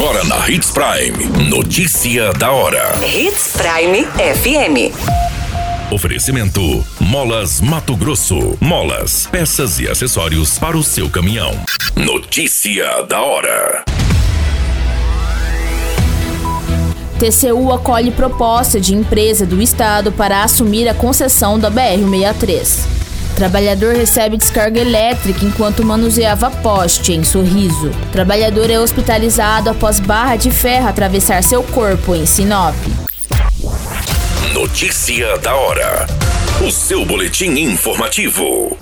Agora na Hits Prime. Notícia da hora. Hits Prime FM. Oferecimento: Molas Mato Grosso. Molas, peças e acessórios para o seu caminhão. Notícia da hora. TCU acolhe proposta de empresa do Estado para assumir a concessão da BR-63. Trabalhador recebe descarga elétrica enquanto manuseava poste em Sorriso. Trabalhador é hospitalizado após barra de ferro atravessar seu corpo em Sinop. Notícia da hora. O seu boletim informativo.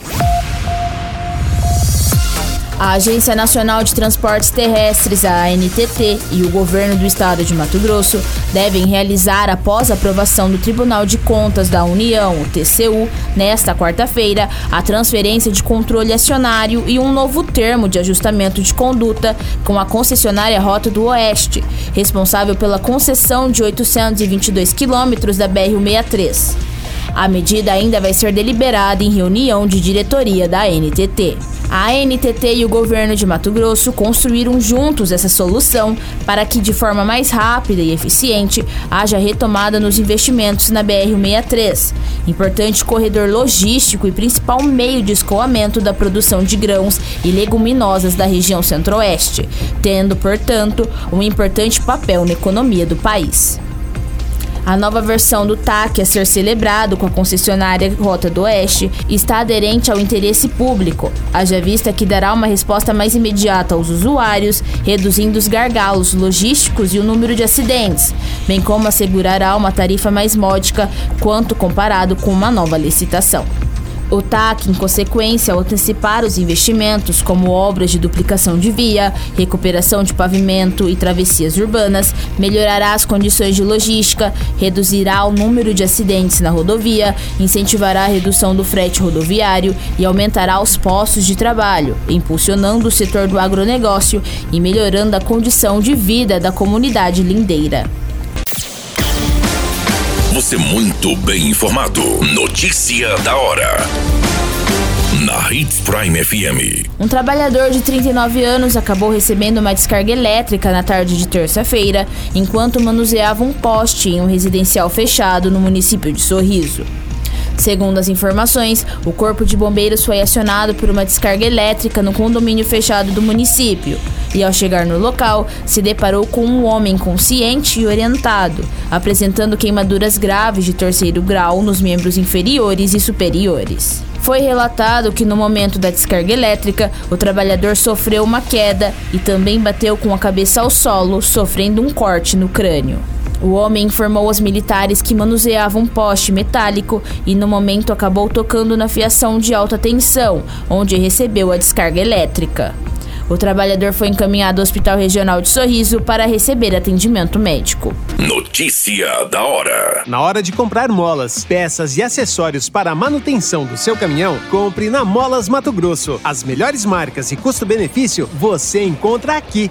A Agência Nacional de Transportes Terrestres, a ANTT, e o governo do estado de Mato Grosso devem realizar, após a aprovação do Tribunal de Contas da União, o TCU, nesta quarta-feira, a transferência de controle acionário e um novo termo de ajustamento de conduta com a concessionária Rota do Oeste, responsável pela concessão de 822 quilômetros da BR-163. A medida ainda vai ser deliberada em reunião de diretoria da NTT. A ANTT e o governo de Mato Grosso construíram juntos essa solução para que, de forma mais rápida e eficiente, haja retomada nos investimentos na BR-163, importante corredor logístico e principal meio de escoamento da produção de grãos e leguminosas da região centro-oeste, tendo, portanto, um importante papel na economia do país. A nova versão do TAC a ser celebrado com a concessionária Rota do Oeste está aderente ao interesse público, haja vista que dará uma resposta mais imediata aos usuários, reduzindo os gargalos logísticos e o número de acidentes, bem como assegurará uma tarifa mais módica quanto comparado com uma nova licitação. O TAC, em consequência, ao antecipar os investimentos, como obras de duplicação de via, recuperação de pavimento e travessias urbanas, melhorará as condições de logística, reduzirá o número de acidentes na rodovia, incentivará a redução do frete rodoviário e aumentará os postos de trabalho, impulsionando o setor do agronegócio e melhorando a condição de vida da comunidade lindeira. Você muito bem informado. Notícia da hora. Na Hits Prime FM. Um trabalhador de 39 anos acabou recebendo uma descarga elétrica na tarde de terça-feira, enquanto manuseava um poste em um residencial fechado no município de Sorriso. Segundo as informações, o Corpo de Bombeiros foi acionado por uma descarga elétrica no condomínio fechado do município e, ao chegar no local, se deparou com um homem consciente e orientado, apresentando queimaduras graves de terceiro grau nos membros inferiores e superiores. Foi relatado que no momento da descarga elétrica, o trabalhador sofreu uma queda e também bateu com a cabeça ao solo, sofrendo um corte no crânio. O homem informou aos militares que manuseava um poste metálico e no momento acabou tocando na fiação de alta tensão, onde recebeu a descarga elétrica. O trabalhador foi encaminhado ao Hospital Regional de Sorriso para receber atendimento médico. Notícia da hora. Na hora de comprar molas, peças e acessórios para a manutenção do seu caminhão, compre na Molas Mato Grosso. As melhores marcas e custo-benefício você encontra aqui.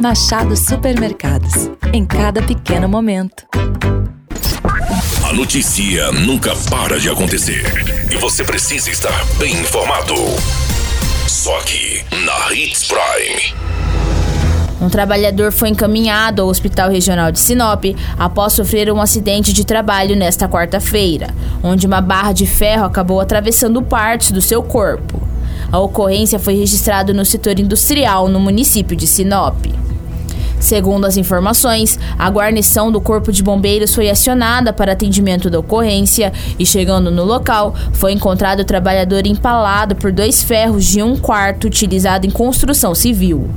Machado Supermercados. Em cada pequeno momento. A notícia nunca para de acontecer e você precisa estar bem informado. Só aqui na Hits Prime. Um trabalhador foi encaminhado ao Hospital Regional de Sinop após sofrer um acidente de trabalho nesta quarta-feira, onde uma barra de ferro acabou atravessando partes do seu corpo. A ocorrência foi registrada no setor industrial no município de Sinop. Segundo as informações, a guarnição do Corpo de Bombeiros foi acionada para atendimento da ocorrência e, chegando no local, foi encontrado o trabalhador empalado por dois ferros de um quarto utilizado em construção civil.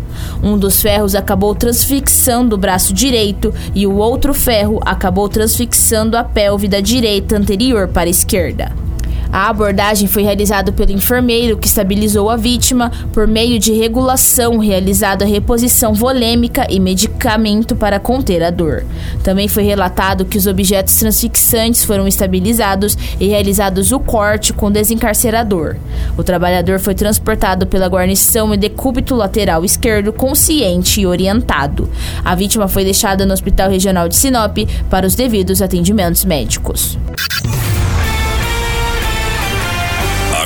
Um dos ferros acabou transfixando o braço direito e o outro ferro acabou transfixando a pelve da direita anterior para a esquerda. A abordagem foi realizada pelo enfermeiro que estabilizou a vítima por meio de regulação, realizada a reposição volêmica e medicamento para conter a dor. Também foi relatado que os objetos transfixantes foram estabilizados e realizados o corte com desencarcerador. O trabalhador foi transportado pela guarnição em decúbito lateral esquerdo consciente e orientado. A vítima foi deixada no Hospital Regional de Sinop para os devidos atendimentos médicos.